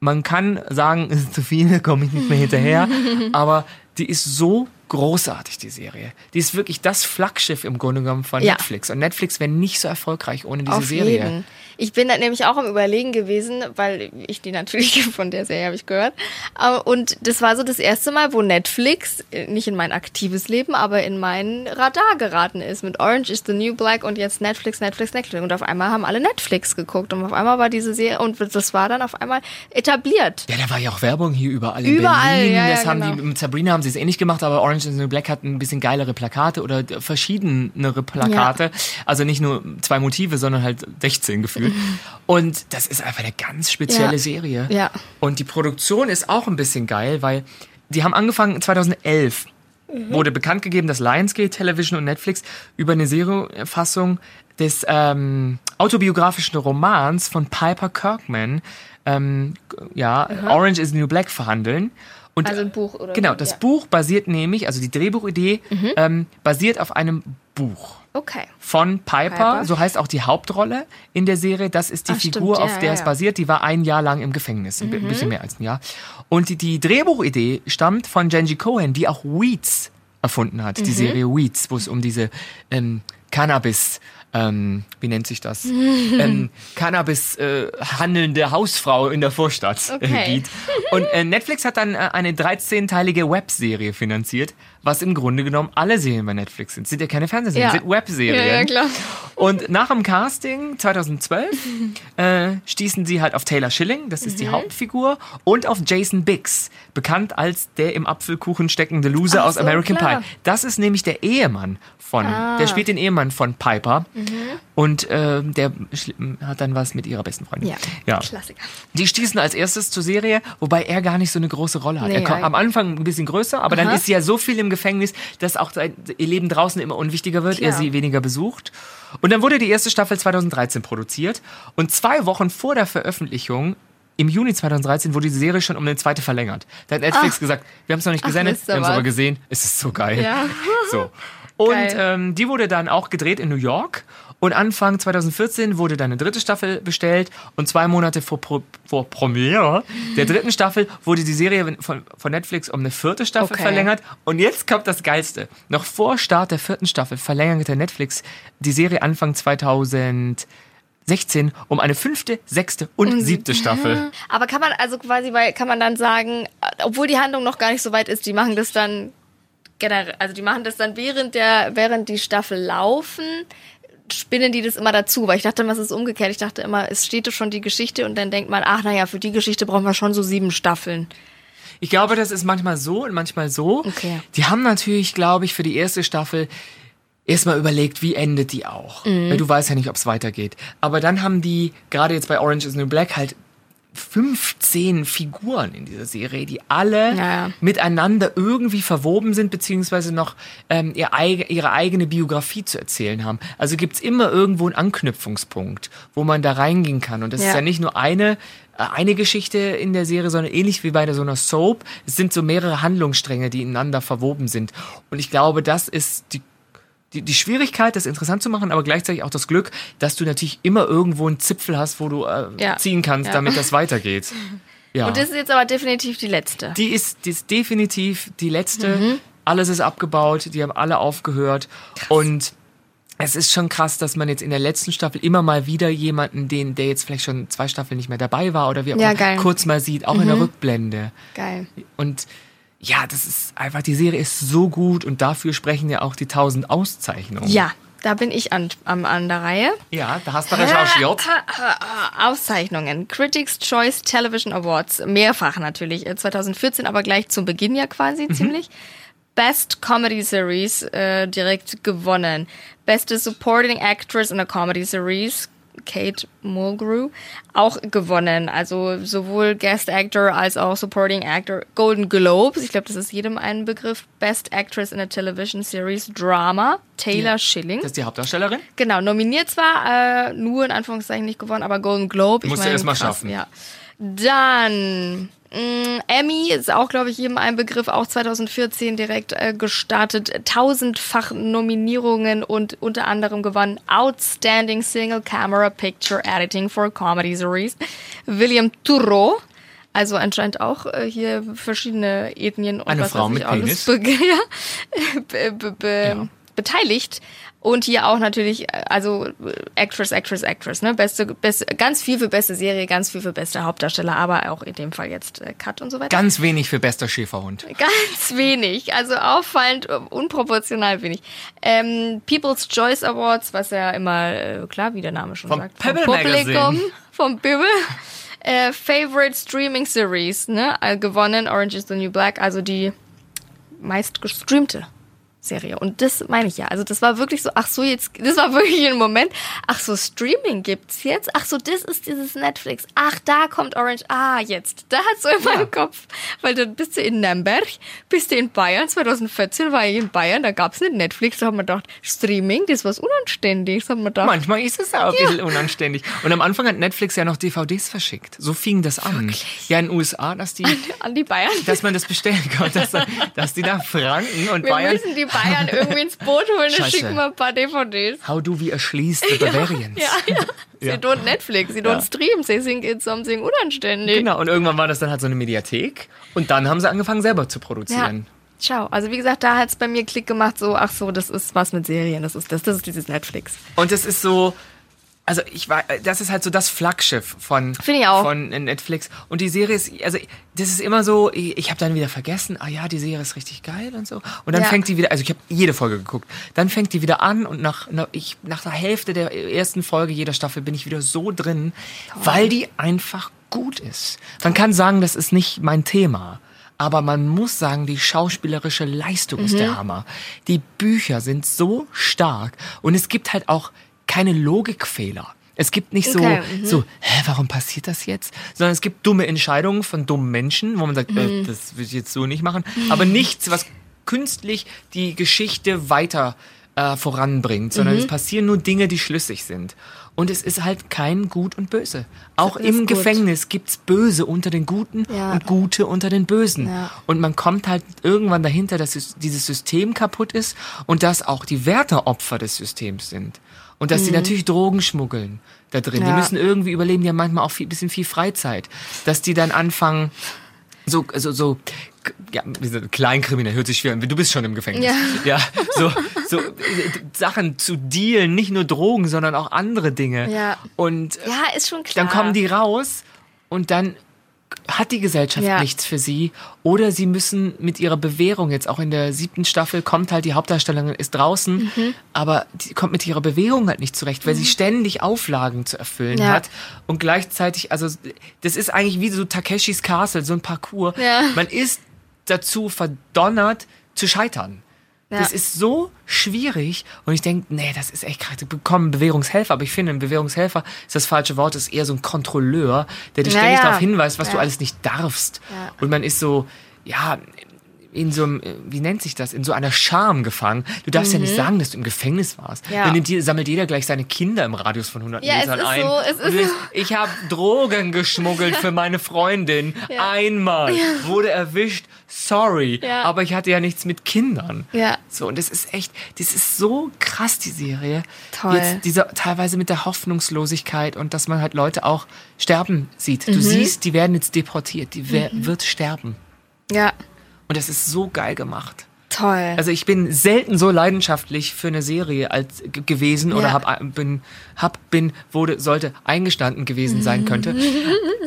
Man kann sagen, es ist zu viel, komme ich nicht mehr hinterher. [LAUGHS] aber die ist so großartig, die Serie. Die ist wirklich das Flaggschiff im Grunde genommen von Ja. Netflix. Und Netflix wäre nicht so erfolgreich ohne diese Auf Serie. jeden. Ich bin da nämlich auch am Überlegen gewesen, weil ich die natürlich [LAUGHS] von der Serie habe ich gehört. Und das war so das erste Mal, wo Netflix äh, nicht in mein aktives Leben, aber in mein Radar geraten ist. Mit Orange is the New Black und jetzt Netflix, Netflix, Netflix. Und auf einmal haben alle Netflix geguckt und auf einmal war diese Serie und das war dann auf einmal etabliert. Ja, da war ja auch Werbung hier überall in Überall, Berlin. ja, ja, das haben genau. die, mit Sabrina haben sie es ähnlich gemacht, aber Orange is the New Black hat ein bisschen geilere Plakate oder verschiedenere Plakate. Also nicht nur zwei Motive, sondern halt 16 gefühlt. [LAUGHS] Und das ist einfach eine ganz spezielle Ja. Serie. Ja. Und die Produktion ist auch ein bisschen geil, weil die haben angefangen 2011. Wurde bekannt gegeben, dass Lionsgate Television und Netflix über eine Serienfassung des ähm, autobiografischen Romans von Piper Kirkman, ähm, ja, Orange is the New Black verhandeln. Und, Also ein Buch oder Genau, das ja. Mhm. Buch basiert nämlich, also die Drehbuchidee ähm, basiert auf einem Buch Okay. von Piper, Piper. so heißt auch die Hauptrolle in der Serie. Das ist die Ach, Figur, ja, auf der ja, es basiert. Die war ein Jahr lang im Gefängnis, ein Mhm. bisschen mehr als ein Jahr. Und die, die Drehbuchidee stammt von Genji Cohen, die auch Weeds erfunden hat, Mhm. die Serie Weeds, wo es um diese ähm, Cannabis ähm, wie nennt sich das? [LAUGHS] ähm, Cannabis äh, handelnde Hausfrau in der Vorstadt äh, Okay. geht. Und äh, Netflix hat dann äh, eine 13-teilige Webserie finanziert, was im Grunde genommen alle Serien bei Netflix sind. Sind ja keine Fernsehserien, Ja. sind Webserien. Ja, ja, klar. Und nach dem Casting 2012 [LAUGHS] äh, stießen sie halt auf Taylor Schilling, das ist die Mhm. Hauptfigur, und auf Jason Biggs, bekannt als der im Apfelkuchen steckende Loser Ach aus so, American klar. Ah. Pie. Das ist nämlich der Ehemann von, der spielt den Ehemann von Piper Mhm. und äh, der hat dann was mit ihrer besten Freundin. Ja. ja. Klassiker. Die stießen als erstes zur Serie, wobei er gar nicht so eine große Rolle hat. Nee, er kommt am Anfang ein bisschen größer, aber dann Aha. ist sie ja so viel im Gefängnis, dass auch sein, ihr Leben draußen immer unwichtiger wird, er Klar. sie weniger besucht. Und dann wurde die erste Staffel 2013 produziert und zwei Wochen vor der Veröffentlichung im Juni 2013 wurde die Serie schon um eine zweite verlängert. Da hat Netflix gesagt, wir haben es noch nicht Ach, gesendet, wisst wir haben es aber gesehen. Es ist so geil. Ja. [LAUGHS] So. Und ähm, die wurde dann auch gedreht in New York. Und Anfang 2014 wurde dann eine dritte Staffel bestellt. Und zwei Monate vor, Pro vor Premiere der dritten Staffel wurde die Serie von, von Netflix um eine vierte Staffel Okay. verlängert. Und jetzt kommt das Geilste. Noch vor Start der vierten Staffel verlängerte Netflix die Serie Anfang 2016 um eine fünfte, sechste und siebte Staffel. Aber kann man also quasi, weil kann man dann sagen, obwohl die Handlung noch gar nicht so weit ist, die machen das dann generell, also die machen das dann während der, während die Staffel laufen, spinnen die das immer dazu, weil ich dachte immer, es ist umgekehrt. Ich dachte immer, es steht schon die Geschichte und dann denkt man, ach naja, für die Geschichte brauchen wir schon so sieben Staffeln. Ich glaube, das ist manchmal so und manchmal so. Okay. Die haben natürlich, glaube ich, für die erste Staffel erstmal überlegt, wie endet die auch. Mhm. Weil du weißt ja nicht, ob es weitergeht. Aber dann haben die, gerade jetzt bei Orange is New Black, halt 15 Figuren in dieser Serie, die alle Ja, ja. miteinander irgendwie verwoben sind, beziehungsweise noch ähm, ihr, ihre eigene Biografie zu erzählen haben. Also gibt's immer irgendwo einen Anknüpfungspunkt, wo man da reingehen kann. Und das ist Ja. ja nicht nur eine, äh, eine Geschichte in der Serie, sondern ähnlich wie bei der, so einer Soap. Es sind so mehrere Handlungsstränge, die ineinander verwoben sind. Und ich glaube, das ist die die, die Schwierigkeit, das interessant zu machen, aber gleichzeitig auch das Glück, dass du natürlich immer irgendwo einen Zipfel hast, wo du äh, Ja. ziehen kannst, Ja. damit das [LAUGHS] weitergeht. Ja. Und das ist jetzt aber definitiv die letzte. Die ist, die ist definitiv die letzte. Mhm. Alles ist abgebaut, die haben alle aufgehört. Und es ist schon krass, dass man jetzt in der letzten Staffel immer mal wieder jemanden, den, der jetzt vielleicht schon zwei Staffeln nicht mehr dabei war oder wie auch Ja, immer, geil. Mhm. kurz mal sieht, auch in der Rückblende. Geil. Und ja, das ist einfach, die Serie ist so gut und dafür sprechen ja auch die tausend Auszeichnungen. Ja, da bin ich an, an, an der Reihe. Ja, da hast du recherchiert. Auszeichnungen. Critics Choice Television Awards. Mehrfach natürlich. äh, 2014, aber gleich zum Beginn ja quasi ziemlich. Best Comedy Series äh, direkt gewonnen. Beste Supporting Actress in a Comedy Series. Kate Mulgrew auch gewonnen. Also sowohl Guest Actor als auch Supporting Actor. Golden Globes, ich glaube, das ist jedem ein Begriff. Best Actress in a Television Series Drama. Taylor Schilling. Das ist die Hauptdarstellerin. Genau, nominiert zwar, äh, nur in Anführungszeichen nicht gewonnen, aber Golden Globe. Musst du erst mal schaffen. Ja. Dann Emmy ist auch, glaube ich, jedem ein Begriff, auch 2014 direkt äh, gestartet. Tausendfach Nominierungen und unter anderem gewonnen Outstanding Single Camera Picture Editing for Comedy Series. William Turro Also anscheinend auch äh, hier verschiedene Ethnien und Eine was Frau weiß ich mit alles [LAUGHS] be ja, be be be Ja. beteiligt. Und hier auch natürlich, äh, also äh, Actress, Actress, Actress, ne? Beste, beste, ganz viel für beste Serie, ganz viel für beste Hauptdarsteller, aber auch in dem Fall jetzt äh, Cut und so weiter. Ganz wenig für bester Schäferhund. [LAUGHS] Ganz wenig, also auffallend äh, unproportional wenig. Ähm, People's Choice Awards, was ja immer, äh, klar, wie der Name schon Vom sagt, Pebble vom Publikum, Magazine. [LAUGHS] vom Pebble. Äh, Favorite Streaming Series, ne, gewonnen, Orange is the New Black, also die meist gestreamte Serie. Und das meine ich ja. Also das war wirklich so, ach so, jetzt, das war [LAUGHS] wirklich ein Moment, ach so, Streaming gibt's jetzt? Ach so, das ist dieses Netflix. Ach, da kommt Orange. Ah, jetzt. Da hat's so in meinem Kopf. Weil dann bist du in Nürnberg, bist du in Bayern. 2014 war ich in Bayern, da gab's nicht Netflix. Da haben wir gedacht, Streaming, das ist was Unanständiges. Haben wir gedacht, Manchmal ist es auch ein bisschen unanständig. Und am Anfang hat Netflix ja noch DVDs verschickt. So fing das an. Ja, in den USA, dass die, an die Bayern. dass man das bestellen kann, dass, dass die nach [LAUGHS] Franken und wir Bayern. Bayern [LAUGHS] irgendwie ins Boot holen, dann Scheiße. schicken wir ein paar DVDs. How do we erschließt the [LAUGHS] Bavarians? Ja, ja. [LAUGHS] Sie Ja. don't Netflix, sie don't stream, sie sind it's something unanständig. Genau, und irgendwann war das dann halt so eine Mediathek. Und dann haben sie angefangen, selber zu produzieren. Ciao. Also wie gesagt, da hat's bei mir Klick gemacht, so, ach so, das ist was mit Serien, das ist das, das ist dieses Netflix. Und das ist so, also ich war, das ist halt so das Flaggschiff von, von Netflix. Und die Serie ist, also das ist immer so, ich, ich habe dann wieder vergessen, ah ja, die Serie ist richtig geil und so. Und dann Ja. fängt die wieder, also ich habe jede Folge geguckt, dann fängt die wieder an und nach, nach, ich, nach der Hälfte der ersten Folge jeder Staffel bin ich wieder so drin, weil die einfach gut ist. Man kann sagen, das ist nicht mein Thema. Aber man muss sagen, die schauspielerische Leistung ist Mhm. der Hammer. Die Bücher sind so stark und es gibt halt auch keine Logikfehler. Es gibt nicht so, Okay, mhm. so, hä, warum passiert das jetzt? Sondern es gibt dumme Entscheidungen von dummen Menschen, wo man sagt, Mhm. äh, das will ich jetzt so nicht machen. Aber nichts, was künstlich die Geschichte weiter äh, voranbringt, sondern Mhm. es passieren nur Dinge, die schlüssig sind. Und es ist halt kein Gut und Böse. Auch im gut. Gefängnis gibt's Böse unter den Guten Ja. und Gute unter den Bösen. Ja. Und man kommt halt irgendwann dahinter, dass es- dieses System kaputt ist und dass auch die Wärter Opfer des Systems sind. Und dass die natürlich Drogen schmuggeln da drin. Die Mhm. Ja. müssen irgendwie überleben, die haben manchmal auch viel, bisschen viel Freizeit. Dass die dann anfangen, so, so, so, k- ja, diese Kleinkriminell hört sich schwer an. Du bist schon im Gefängnis. Ja. Ja, so, so Sachen zu dealen, nicht nur Drogen, sondern auch andere Dinge. Ja. Und Ja, ist schon klar. dann kommen die raus und dann hat die Gesellschaft Ja. nichts für sie. Oder sie müssen mit ihrer Bewährung, jetzt auch in der siebten Staffel, kommt halt die Hauptdarstellerin, ist draußen, Mhm. aber die kommt mit ihrer Bewährung halt nicht zurecht, weil sie ständig Auflagen zu erfüllen Ja. hat. Und gleichzeitig, also das ist eigentlich wie so Takeshis Castle, so ein Parcours. Ja. Man ist dazu verdonnert zu scheitern. Ja. Das ist so schwierig und ich denke, nee, das ist echt krass. Ich bekomme einen Bewährungshelfer, aber ich finde, ein Bewährungshelfer ist das falsche Wort, ist eher so ein Kontrolleur, der dich Ja, ständig darauf hinweist, was du Ja. alles nicht darfst. Ja. Und man ist so, ja, in so einem, äh, wie nennt sich das, in so einer Scham gefangen. Du darfst ja nicht sagen, dass du im Gefängnis warst. Mhm. Ja. Dann nimmt, sammelt jeder gleich seine Kinder im Radius von 100 Ja, Metern ein. so, es ist so. ich habe Drogen geschmuggelt [LAUGHS] für meine Freundin. Ja. Einmal. Wurde erwischt. Sorry. Ja. Aber ich hatte ja nichts mit Kindern. Ja. So, und das ist echt, das ist so krass, die Serie. Toll. Jetzt dieser, teilweise mit der Hoffnungslosigkeit und dass man halt Leute auch sterben sieht. Mhm. Du siehst, die werden jetzt deportiert, die wer, wird sterben. Ja, Und das ist so geil gemacht. toll. Also ich bin selten so leidenschaftlich für eine Serie als gewesen oder Ja. hab, bin, hab, bin, wurde, sollte eingestanden gewesen sein [LAUGHS] könnte.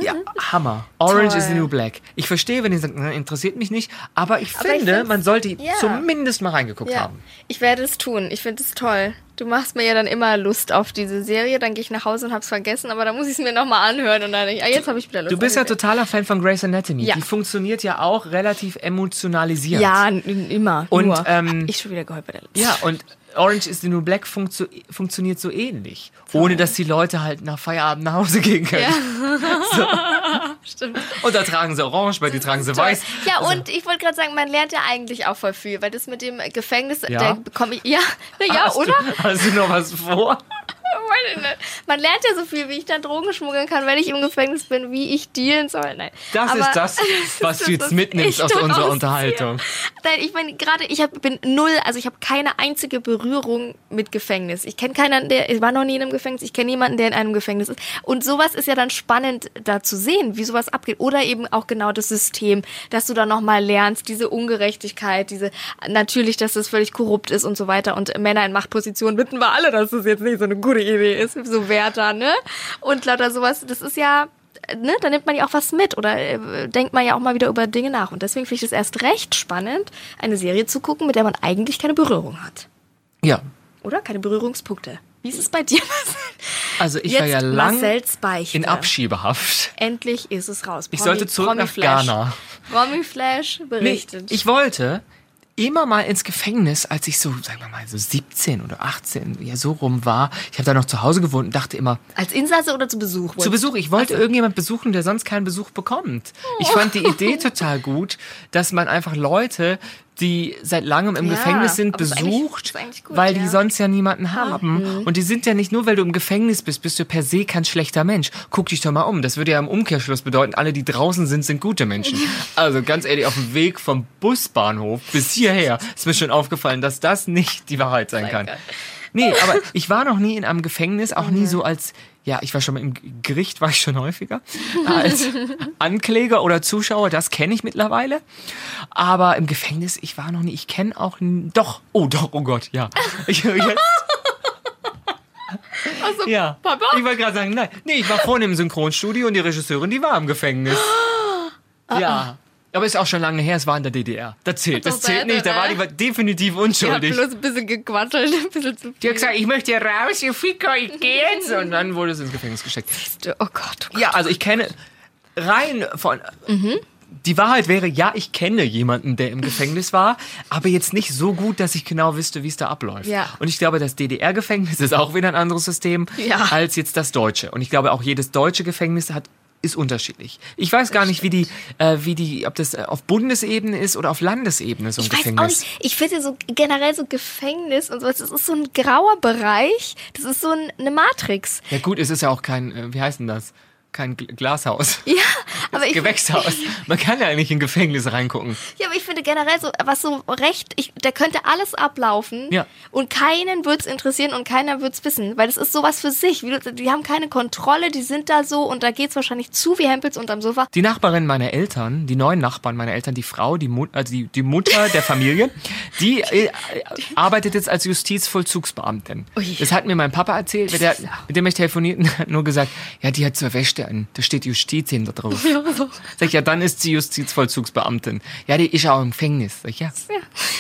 Ja, Hammer. Orange Toll. is the New Black. Ich verstehe, wenn ihr sagt, interessiert mich nicht, aber ich Aber ich finde, find's- man sollte ja. zumindest mal reingeguckt ja, haben. ich werde es tun. Ich finde es toll. Du machst mir ja dann immer Lust auf diese Serie, dann gehe ich nach Hause und hab's vergessen, aber dann muss ich es mir nochmal anhören und dann ah, jetzt habe ich wieder Lust. Du bist ja totaler Fan von Grey's Anatomy. Ja. Die funktioniert ja auch relativ emotionalisiert. Ja, immer. Und, nur. ähm, ich schon wieder geholfen bei der Lust. Ja, und Orange is the New Black funktio funktioniert so ähnlich. Ohne dass die Leute halt nach Feierabend nach Hause gehen können. [LAUGHS] [LAUGHS] Stimmt. Und da tragen sie orange, bei die tragen sie weiß. Ja, und ich wollte gerade sagen, man lernt ja eigentlich auch voll viel, weil das mit dem Gefängnis, Ja? da bekomme ich, ja, [LAUGHS] na ja, hast oder? Du, hast du noch was vor? Man lernt ja so viel, wie ich dann Drogen schmuggeln kann, wenn ich im Gefängnis bin, wie ich dealen soll. Nein. Das Aber ist [LAUGHS] das, was du jetzt mitnimmst aus unserer. Unterhaltung. Nein, ich meine gerade, ich hab, bin null, also ich habe keine einzige Berührung mit Gefängnis. Ich kenne keinen, der ich war noch nie in einem Gefängnis. Ich kenne niemanden, der in einem Gefängnis ist. Und sowas ist ja dann spannend, da zu sehen, wie sowas abgeht. Oder eben auch genau das System, dass du da noch mal lernst, diese Ungerechtigkeit, diese natürlich, dass das völlig korrupt ist und so weiter. Und Männer in Machtpositionen wissen wir alle, dass das jetzt nicht so eine gute Idee ist, so Wärter, ne? Und lauter sowas. Das ist ja ne, da nimmt man ja auch was mit oder äh, denkt man ja auch mal wieder über Dinge nach. Und deswegen finde ich es erst recht spannend, eine Serie zu gucken, mit der man eigentlich keine Berührung hat. Ja. Oder? Keine Berührungspunkte. Wie ist es bei dir? [LAUGHS] Also ich Jetzt war ja lang in Abschiebehaft. Endlich ist es raus. Ich sollte zurück nach Flash. Ghana. Promi Flash Nee, berichtet. ich wollte immer mal ins Gefängnis, als ich so, sagen wir mal, so 17 oder 18, ja, so rum war. Ich habe da noch zu Hause gewohnt und dachte immer, Als Insasse oder zu Besuch? zu Besuch. Ich wollte irgendjemand besuchen, der sonst keinen Besuch bekommt. Ich fand die Idee total gut, dass man einfach Leute, die seit langem im Ja, Gefängnis sind, aber ist eigentlich- besucht, ist eigentlich gut, weil die ja. sonst ja niemanden haben. Und die sind ja nicht nur, weil du im Gefängnis bist, bist du per se kein schlechter Mensch. Guck dich doch mal um. Das würde ja im Umkehrschluss bedeuten, alle, die draußen sind, sind gute Menschen. Also ganz ehrlich, auf dem Weg vom Busbahnhof bis hierher ist mir schon aufgefallen, dass das nicht die Wahrheit sein kann. Nee, aber ich war noch nie in einem Gefängnis, auch nie so als, ja, ich war schon mal im Gericht, war ich schon häufiger, als [LAUGHS] Ankläger oder Zuschauer, das kenne ich mittlerweile. Aber im Gefängnis, ich war noch nie, ich kenne auch, doch, oh doch, oh Gott, ja. [LAUGHS] Ich, jetzt, Also, ja. Papa? Ich wollte gerade sagen, nein, nee, ich war vorne im Synchronstudio und die Regisseurin, die war im Gefängnis. Ja. Aber ist auch schon lange her, es war in der DDR. Das zählt, das zählt nicht, da war die definitiv Ich habe unschuldig. bloß ein bisschen gequatsselt, [LAUGHS] ein bisschen zu Die hat gesagt, ich möchte hier raus, ihr Ficker, ich [LAUGHS] geh jetzt. Und dann wurde es ins Gefängnis gesteckt. viel. Oh Gott, oh Gott. Ja, also ich kenne rein von. Die Wahrheit wäre, ja, ich kenne jemanden, der im Gefängnis war, aber jetzt nicht so gut, dass ich genau wüsste, wie es da abläuft. Ja. Und ich glaube, das DDR-Gefängnis ist auch wieder ein anderes System Ja. als jetzt das deutsche. Und ich glaube, auch jedes deutsche Gefängnis hat ist unterschiedlich. Ich weiß gar nicht, wie die, äh, wie die, ob das äh, auf Bundesebene ist oder auf Landesebene so ein Ich weiß auch Gefängnis. nicht. Ich finde so generell so Gefängnis und sowas, das ist so ein grauer Bereich. Das ist so ein, eine Matrix. Ja gut, es ist ja auch kein, äh, wie heißt denn das? Kein Gl- Glashaus. [LAUGHS] Ja, aber ich, Gewächshaus. Man kann ja nicht in Gefängnis reingucken. ja, aber ich finde generell so, was so recht, ich, da könnte alles ablaufen Ja. und keinen wird's interessieren und keiner wird's wissen, weil das ist sowas für sich. Die haben keine Kontrolle, die sind da so und da geht's wahrscheinlich zu wie Hempels unterm Sofa. Die Nachbarin meiner Eltern, die neuen Nachbarn meiner Eltern, die Frau, die, Mut, also die, die Mutter der Familie, [LAUGHS] die äh, arbeitet jetzt als Justizvollzugsbeamtin. Ui. Das hat mir mein Papa erzählt, mit, der, mit dem ich telefoniert und [LAUGHS] hat nur gesagt, ja, die hat zur Wäsche an, da steht Justiz hinter drauf. Sag ich, ja, dann ist sie Justizvollzugsbeamtin. Ja, die ist auch im Gefängnis. Sag ich, ja.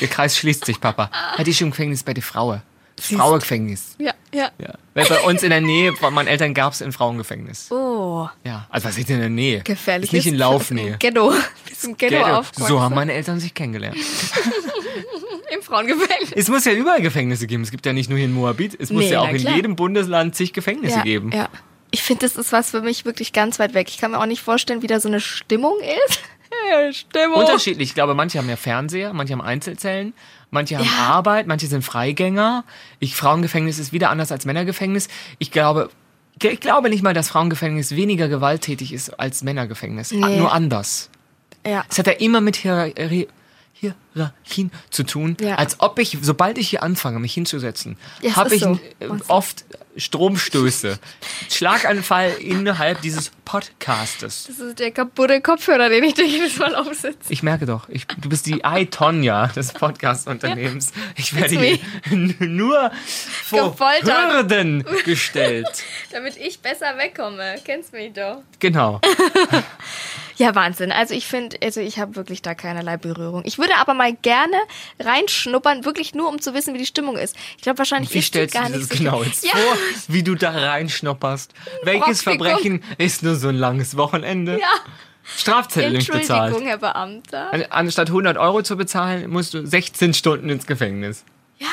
Der Kreis schließt sich, Papa. Ja, die ist im Gefängnis bei der Frau. Frauengefängnis. Ja, ja. Ja. Weil bei uns in der Nähe von meinen Eltern gab es ein Frauengefängnis. Oh, Ja, also was ist in der Nähe? gefährlich. Ist nicht in Laufnähe. Ghetto. [LAUGHS] Im Ghetto, Ghetto. So haben meine Eltern sich kennengelernt. [LAUGHS] Im Frauengefängnis. Es muss ja überall Gefängnisse geben. Es gibt ja nicht nur hier in Moabit. Es muss Nee, ja auch in klar. jedem Bundesland zig Gefängnisse ja, geben. Ja. Ich finde, das ist was für mich wirklich ganz weit weg. Ich kann mir auch nicht vorstellen, wie da so eine Stimmung ist. [LAUGHS] Ja, Stimmung. Unterschiedlich. Ich glaube, manche haben ja Fernseher, manche haben Einzelzellen, manche haben Ja. Arbeit, manche sind Freigänger. Ich, Frauengefängnis ist wieder anders als Männergefängnis. Ich glaube, ich glaube nicht mal, dass Frauengefängnis weniger gewalttätig ist als Männergefängnis. Nee. Nur anders. Ja. Es hat ja immer mit Hierarchie Hierarchien zu tun, Ja. als ob ich, sobald ich hier anfange, mich hinzusetzen, Ja, habe ich so. äh, oft Stromstöße, Schlaganfall innerhalb dieses Podcastes. Das ist der kaputte Kopfhörer, den ich dir jedes Mal aufsetze. Ich merke doch, ich, du bist die I-Tonja des Podcast-Unternehmens. Ich werde hier [LAUGHS] nur vor Gefoltert. Hürden [LAUGHS] gestellt. Damit ich besser wegkomme. Kennst mich doch. Genau. [LAUGHS] Ja, Wahnsinn. Also ich finde, also ich habe wirklich da keinerlei Berührung. Ich würde aber mal gerne reinschnuppern, wirklich nur um zu wissen, wie die Stimmung ist. Ich glaube wahrscheinlich Wie ist stellst du gar nicht das so genau jetzt ja. vor, wie du da reinschnopperst? [LAUGHS] Welches. Verbrechen ist nur so ein langes Wochenende? Ja. Strafzettel nicht bezahlt. Entschuldigung, Herr Beamter. An- Anstatt 100 Euro zu bezahlen, musst du 16 Stunden ins Gefängnis. Ja.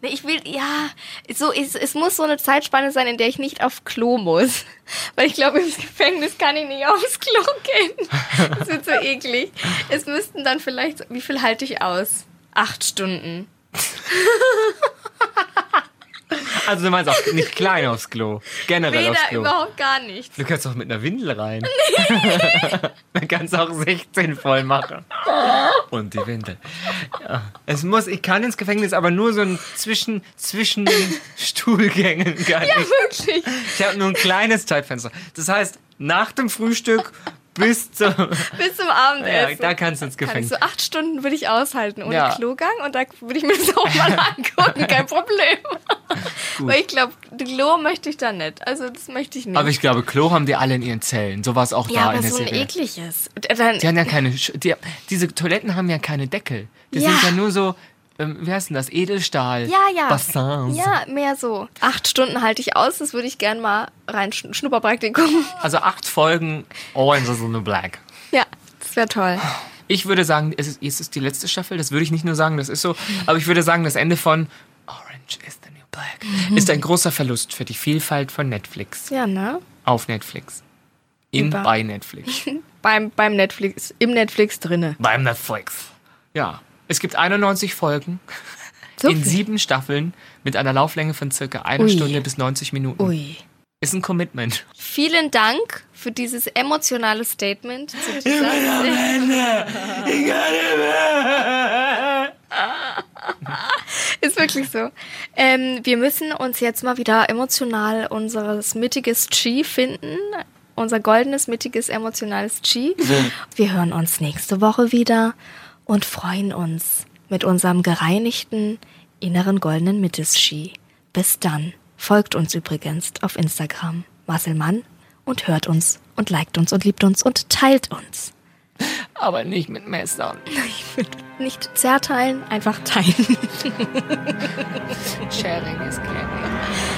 Nee, ich will, ja, so, es, es muss so eine Zeitspanne sein, in der ich nicht auf Klo muss. [LAUGHS] Weil ich glaube, im Gefängnis kann ich nicht aufs Klo gehen. [LAUGHS] Das wird so eklig. Es müssten dann vielleicht, wie viel halte ich aus? Acht Stunden. [LAUGHS] Also du meinst auch nicht klein aufs Klo, generell aufs Weder Klo. überhaupt gar nichts. Du kannst doch mit einer Windel rein. [LAUGHS] [LAUGHS] Kannst du auch 16 voll machen. Und die Windel. Ja. Es muss, ich kann ins Gefängnis, aber nur so ein zwischen, zwischen den Stuhlgängen kann Ja, ich. wirklich. Ich habe nur ein kleines Zeitfenster. Das heißt, nach dem Frühstück bis zum. [LAUGHS] Bis zum Abendessen. Ja, da kannst du ins Kann Gefängnis. so acht Stunden würde ich aushalten ohne Ja. Klogang und da würde ich mir [LAUGHS] das auch mal angucken, kein Problem. [LAUGHS] Weil ich glaube, Klo möchte ich da nicht. Also das möchte ich nicht. Aber ich glaube, Klo haben die alle in ihren Zellen. So war es auch ja, da aber in der so ein Serie. ekliges. Und Dann, Die haben ja keine. Die, diese Toiletten haben ja keine Deckel. Die Ja. sind ja nur so. Ähm, wie heißt denn das? Edelstahl. ja, ja. Bassins. Ja, mehr so. Acht Stunden halte ich aus, das würde ich gern mal rein Schn- Schnupperpraktikum. Also acht Folgen Orange is the New Black. Ja, das wäre toll. Ich würde sagen, es ist, es ist die letzte Staffel. Das würde ich nicht nur sagen, das ist so. Aber ich würde sagen, das Ende von Orange is the New Black ist ein großer Verlust für die Vielfalt von Netflix. Ja, ne? Auf Netflix. In Über- bei Netflix. [LAUGHS] Beim, beim Netflix, im Netflix drinne. Beim Netflix. Ja. Es gibt 91 Folgen So in viel. sieben Staffeln mit einer Lauflänge von circa einer Ui. Stunde bis 90 Minuten. Ui. Ist ein Commitment. Vielen Dank für dieses emotionale Statement zu dieser Ist wirklich so. Ähm, wir müssen uns jetzt mal wieder emotional unseres mittiges Chi finden. Unser goldenes, mittiges, emotionales Chi. Wir hören uns nächste Woche wieder und freuen uns mit unserem gereinigten, inneren goldenen Mittes-Chi. Bis dann. Folgt uns übrigens auf Instagram, Marcel Mann, und hört uns und liked uns und liebt uns und teilt uns. [LAUGHS] Aber nicht mit Messern. [LAUGHS] Nicht zerteilen, einfach teilen. [LAUGHS] Sharing is caring.